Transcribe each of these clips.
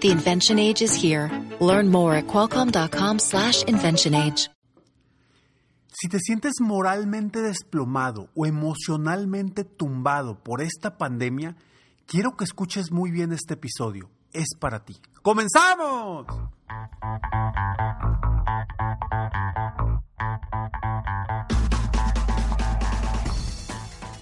The invention age is here. Learn more at qualcomm.com slash invention age. Si te sientes moralmente desplomado o emocionalmente tumbado por esta pandemia, quiero que escuches muy bien este episodio. Es para ti. ¡Comenzamos!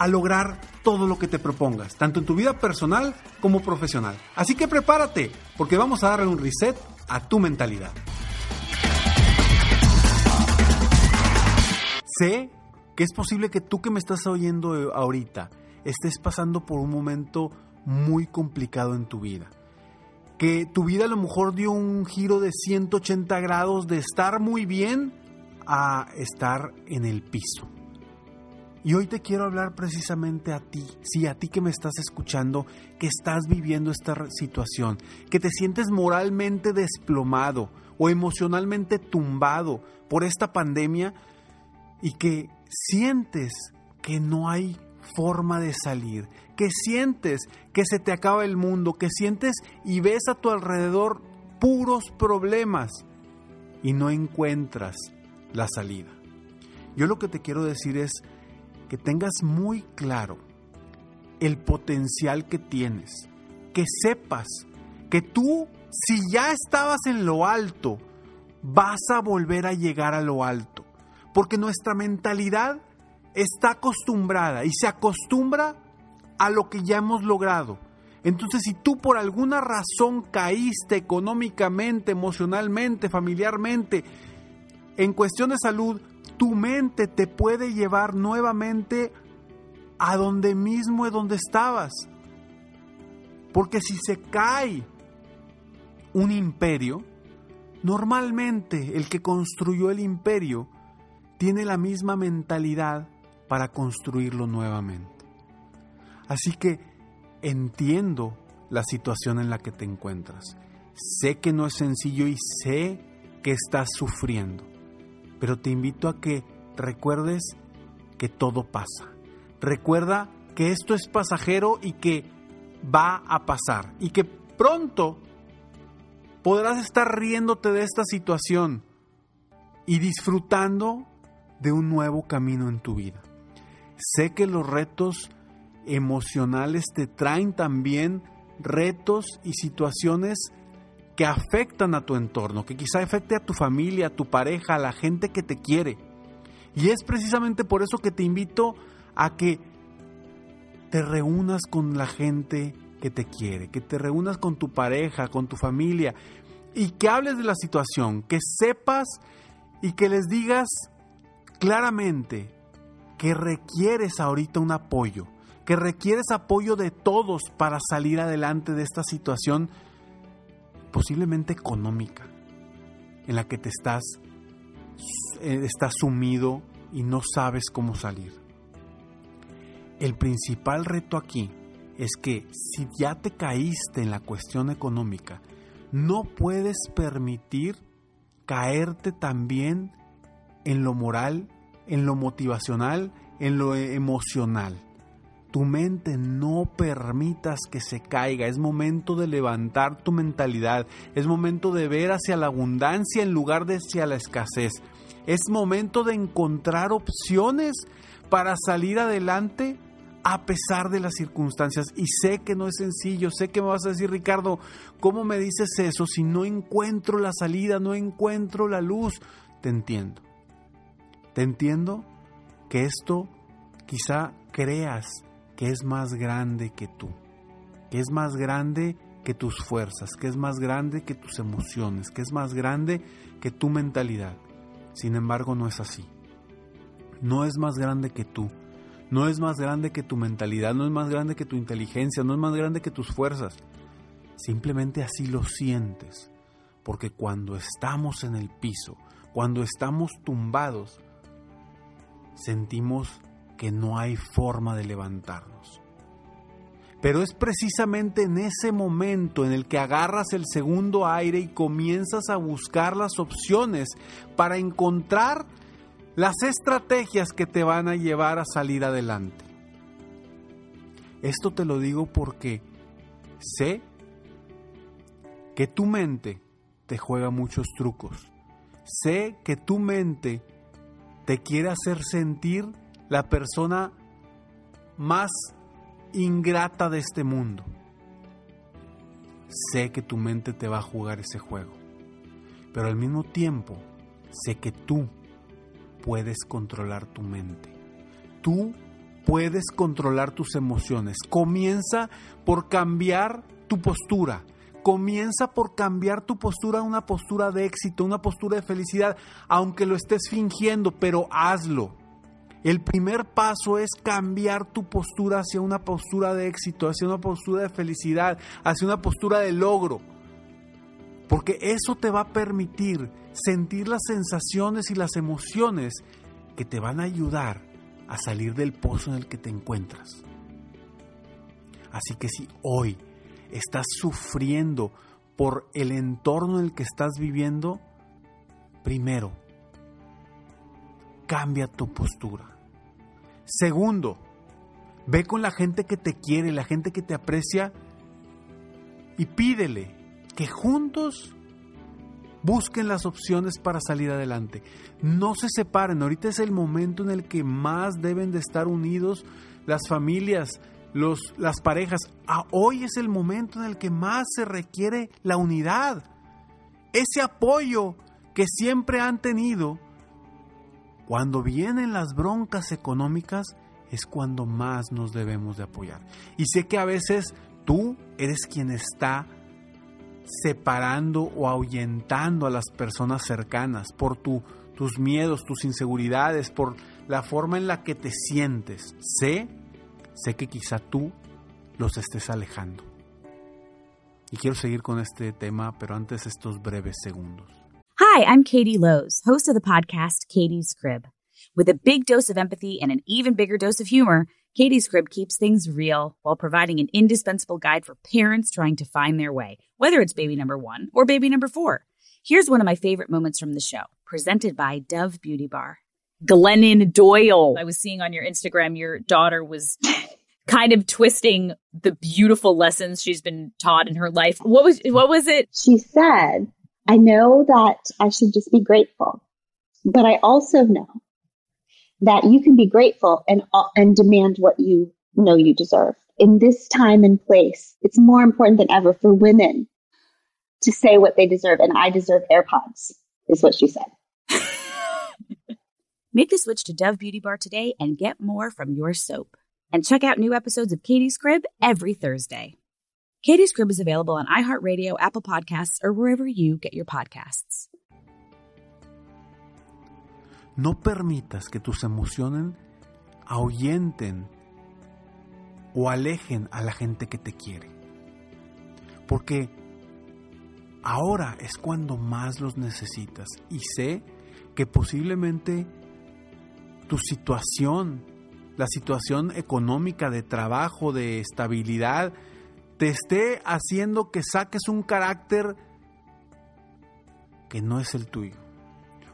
a lograr todo lo que te propongas, tanto en tu vida personal como profesional. Así que prepárate, porque vamos a darle un reset a tu mentalidad. Sé que es posible que tú que me estás oyendo ahorita estés pasando por un momento muy complicado en tu vida. Que tu vida a lo mejor dio un giro de 180 grados de estar muy bien a estar en el piso y hoy te quiero hablar precisamente a ti, sí, a ti que me estás escuchando, que estás viviendo esta situación, que te sientes moralmente desplomado o emocionalmente tumbado por esta pandemia y que sientes que no hay forma de salir, que sientes que se te acaba el mundo, que sientes y ves a tu alrededor puros problemas y no encuentras la salida. Yo lo que te quiero decir es, que tengas muy claro el potencial que tienes, que sepas que tú, si ya estabas en lo alto, vas a volver a llegar a lo alto, porque nuestra mentalidad está acostumbrada y se acostumbra a lo que ya hemos logrado. Entonces, si tú por alguna razón caíste económicamente, emocionalmente, familiarmente, en cuestión de salud, tu mente te puede llevar nuevamente a donde mismo es donde estabas. Porque si se cae un imperio, normalmente el que construyó el imperio tiene la misma mentalidad para construirlo nuevamente. Así que entiendo la situación en la que te encuentras. Sé que no es sencillo y sé que estás sufriendo pero te invito a que recuerdes que todo pasa. Recuerda que esto es pasajero y que va a pasar y que pronto podrás estar riéndote de esta situación y disfrutando de un nuevo camino en tu vida. Sé que los retos emocionales te traen también retos y situaciones que afectan a tu entorno, que quizá afecte a tu familia, a tu pareja, a la gente que te quiere. Y es precisamente por eso que te invito a que te reúnas con la gente que te quiere, que te reúnas con tu pareja, con tu familia y que hables de la situación, que sepas y que les digas claramente que requieres ahorita un apoyo, que requieres apoyo de todos para salir adelante de esta situación posiblemente económica, en la que te estás, eh, estás sumido y no sabes cómo salir. El principal reto aquí es que si ya te caíste en la cuestión económica, no puedes permitir caerte también en lo moral, en lo motivacional, en lo emocional. Tu mente no permitas que se caiga. Es momento de levantar tu mentalidad. Es momento de ver hacia la abundancia en lugar de hacia la escasez. Es momento de encontrar opciones para salir adelante a pesar de las circunstancias. Y sé que no es sencillo, sé que me vas a decir, Ricardo, ¿cómo me dices eso si no encuentro la salida, no encuentro la luz? Te entiendo. Te entiendo que esto quizá creas que es más grande que tú, que es más grande que tus fuerzas, que es más grande que tus emociones, que es más grande que tu mentalidad. Sin embargo, no es así. No es más grande que tú. No es más grande que tu mentalidad, no es más grande que tu inteligencia, no es más grande que tus fuerzas. Simplemente así lo sientes. Porque cuando estamos en el piso, cuando estamos tumbados, sentimos que no hay forma de levantarnos. Pero es precisamente en ese momento en el que agarras el segundo aire y comienzas a buscar las opciones para encontrar las estrategias que te van a llevar a salir adelante. Esto te lo digo porque sé que tu mente te juega muchos trucos. Sé que tu mente te quiere hacer sentir la persona más ingrata de este mundo. Sé que tu mente te va a jugar ese juego, pero al mismo tiempo sé que tú puedes controlar tu mente. Tú puedes controlar tus emociones. Comienza por cambiar tu postura. Comienza por cambiar tu postura a una postura de éxito, una postura de felicidad, aunque lo estés fingiendo, pero hazlo. El primer paso es cambiar tu postura hacia una postura de éxito, hacia una postura de felicidad, hacia una postura de logro. Porque eso te va a permitir sentir las sensaciones y las emociones que te van a ayudar a salir del pozo en el que te encuentras. Así que si hoy estás sufriendo por el entorno en el que estás viviendo, primero, cambia tu postura. Segundo, ve con la gente que te quiere, la gente que te aprecia y pídele que juntos busquen las opciones para salir adelante. No se separen, ahorita es el momento en el que más deben de estar unidos las familias, los, las parejas. Ah, hoy es el momento en el que más se requiere la unidad, ese apoyo que siempre han tenido. Cuando vienen las broncas económicas es cuando más nos debemos de apoyar. Y sé que a veces tú eres quien está separando o ahuyentando a las personas cercanas por tu, tus miedos, tus inseguridades, por la forma en la que te sientes. Sé, sé que quizá tú los estés alejando. Y quiero seguir con este tema, pero antes estos breves segundos. Hi, I'm Katie Lowe's, host of the podcast Katie's Crib. With a big dose of empathy and an even bigger dose of humor, Katie's Crib keeps things real while providing an indispensable guide for parents trying to find their way, whether it's baby number one or baby number four. Here's one of my favorite moments from the show, presented by Dove Beauty Bar. Glennon Doyle. I was seeing on your Instagram your daughter was kind of twisting the beautiful lessons she's been taught in her life. What was what was it? She said, "I know that I should just be grateful, but I also know that you can be grateful and, uh, and demand what you know you deserve. In this time and place, it's more important than ever for women to say what they deserve. And I deserve AirPods, is what she said. Make the switch to Dove Beauty Bar today and get more from your soap. And check out new episodes of Katie's Crib every Thursday. Katie's Crib is available on iHeartRadio, Apple Podcasts, or wherever you get your podcasts. No permitas que tus emociones ahuyenten o alejen a la gente que te quiere. Porque ahora es cuando más los necesitas. Y sé que posiblemente tu situación, la situación económica de trabajo, de estabilidad, te esté haciendo que saques un carácter que no es el tuyo.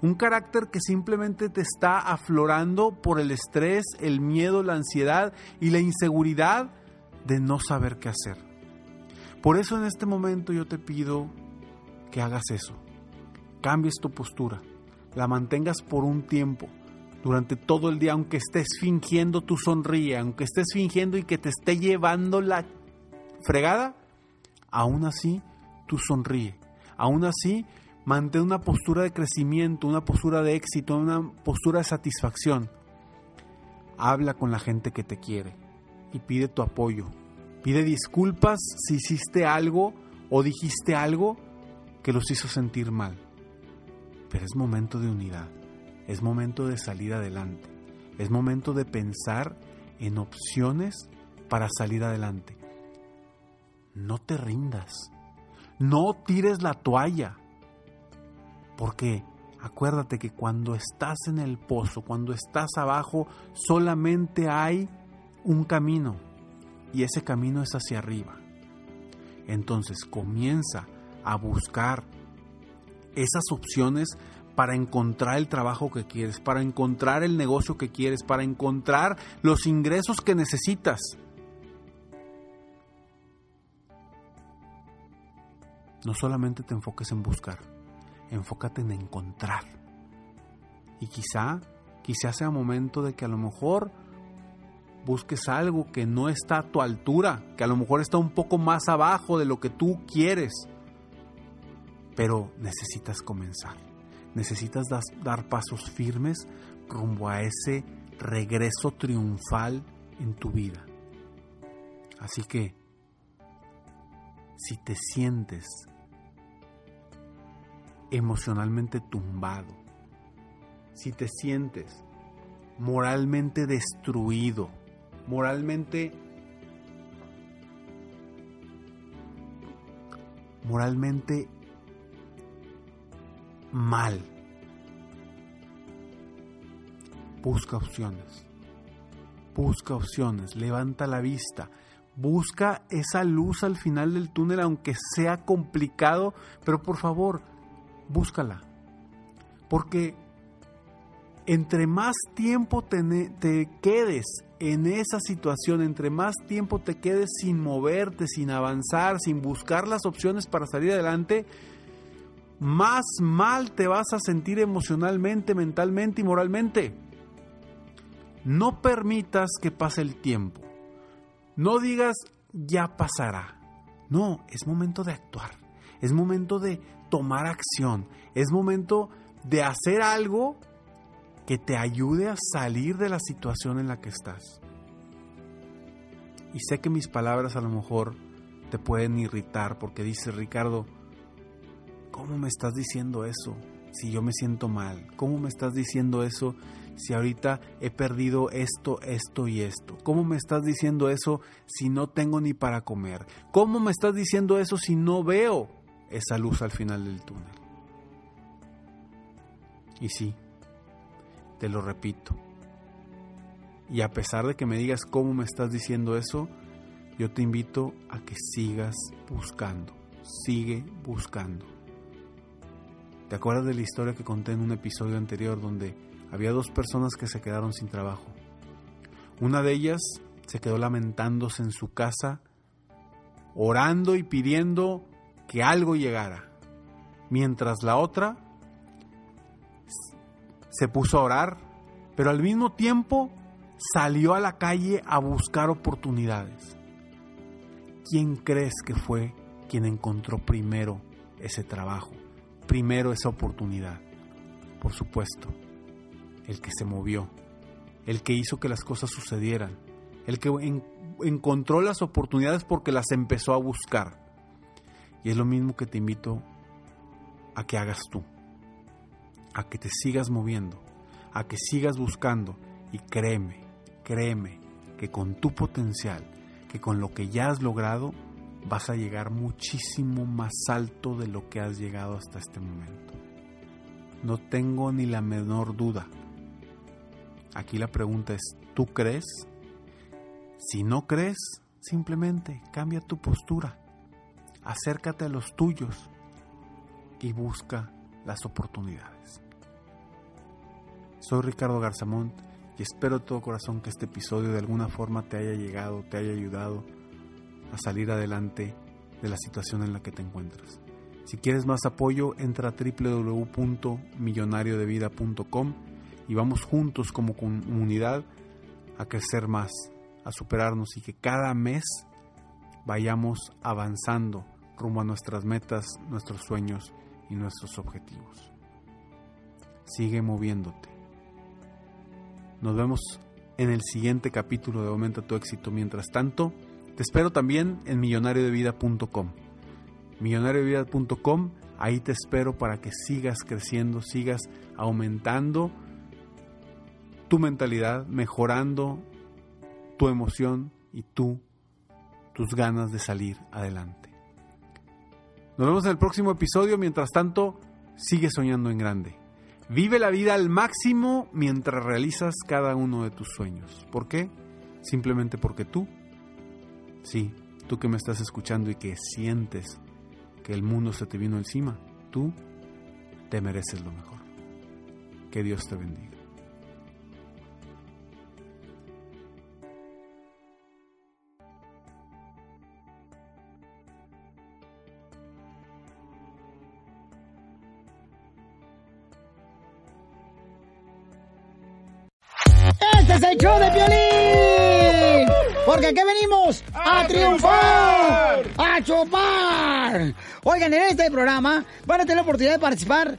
Un carácter que simplemente te está aflorando por el estrés, el miedo, la ansiedad y la inseguridad de no saber qué hacer. Por eso en este momento yo te pido que hagas eso. Cambies tu postura, la mantengas por un tiempo, durante todo el día, aunque estés fingiendo tu sonríe, aunque estés fingiendo y que te esté llevando la fregada, aún así tú sonríe. Aún así Mantén una postura de crecimiento, una postura de éxito, una postura de satisfacción. habla con la gente que te quiere y pide tu apoyo. Pide disculpas si hiciste algo o dijiste algo que los hizo sentir mal. Pero es momento de unidad, es momento de salir adelante, es momento de pensar en opciones para salir adelante. No te rindas, no tires la toalla, porque acuérdate que cuando estás en el pozo, cuando estás abajo, solamente hay un camino y ese camino es hacia arriba. Entonces comienza a buscar esas opciones para encontrar el trabajo que quieres, para encontrar el negocio que quieres, para encontrar los ingresos que necesitas. No solamente te enfoques en buscar, enfócate en encontrar. Y quizá, quizá sea momento de que a lo mejor busques algo que no está a tu altura, que a lo mejor está un poco más abajo de lo que tú quieres. Pero necesitas comenzar, necesitas dar pasos firmes rumbo a ese regreso triunfal en tu vida. Así que, si te sientes emocionalmente tumbado, si te sientes moralmente destruido, moralmente moralmente mal. Busca opciones. Busca opciones, levanta la vista, busca esa luz al final del túnel aunque sea complicado, pero por favor, búscala. Porque entre más tiempo te, quedes en esa situación, entre más tiempo te quedes sin moverte, sin avanzar, sin buscar las opciones para salir adelante, más mal te vas a sentir emocionalmente, mentalmente y moralmente. No permitas que pase el tiempo. No digas ya pasará. No, es momento de actuar. Es momento de tomar acción. Es momento de hacer algo que te ayude a salir de la situación en la que estás. Y sé que mis palabras a lo mejor te pueden irritar porque dices, Ricardo, ¿cómo me estás diciendo eso si yo me siento mal? ¿Cómo me estás diciendo eso si ahorita he perdido esto, esto y esto? ¿Cómo me estás diciendo eso si no tengo ni para comer? ¿Cómo me estás diciendo eso si no veo esa luz al final del túnel. Y sí, te lo repito. Y a pesar de que me digas cómo me estás diciendo eso, yo te invito a que sigas buscando. Sigue buscando. ¿Te acuerdas de la historia que conté en un episodio anterior donde había dos personas que se quedaron sin trabajo? Una de ellas se quedó lamentándose en su casa, orando y pidiendo que algo llegara, mientras la otra se puso a orar, pero al mismo tiempo salió a la calle a buscar oportunidades. ¿Quién crees que fue quien encontró primero ese trabajo, primero esa oportunidad? Por supuesto, el que se movió, el que hizo que las cosas sucedieran, el que encontró las oportunidades porque las empezó a buscar. Y es lo mismo que te invito a que hagas tú, a que te sigas moviendo, a que sigas buscando y créeme, créeme que con tu potencial, que con lo que ya has logrado, vas a llegar muchísimo más alto de lo que has llegado hasta este momento. No tengo ni la menor duda. Aquí la pregunta es, ¿tú crees? Si no crees, simplemente cambia tu postura acércate a los tuyos y busca las oportunidades. Soy Ricardo Garzamont y espero de todo corazón que este episodio de alguna forma te haya llegado, te haya ayudado a salir adelante de la situación en la que te encuentras. Si quieres más apoyo, entra a www.millonariodevida.com y vamos juntos como comunidad a crecer más, a superarnos y que cada mes vayamos avanzando rumbo a nuestras metas, nuestros sueños y nuestros objetivos. Sigue moviéndote. Nos vemos en el siguiente capítulo de Aumenta tu éxito. Mientras tanto, te espero también en millonariodevida.com. Millonariodevida.com, ahí te espero para que sigas creciendo, sigas aumentando tu mentalidad, mejorando tu emoción y tú, tus ganas de salir adelante. Nos vemos en el próximo episodio. Mientras tanto, sigue soñando en grande. Vive la vida al máximo mientras realizas cada uno de tus sueños. ¿Por qué? Simplemente porque tú, sí, tú que me estás escuchando y que sientes que el mundo se te vino encima, tú te mereces lo mejor. Que Dios te bendiga. Show de Piolín. Porque aquí venimos a, triunfar, a chupar. Oigan, en este programa van a tener la oportunidad de participar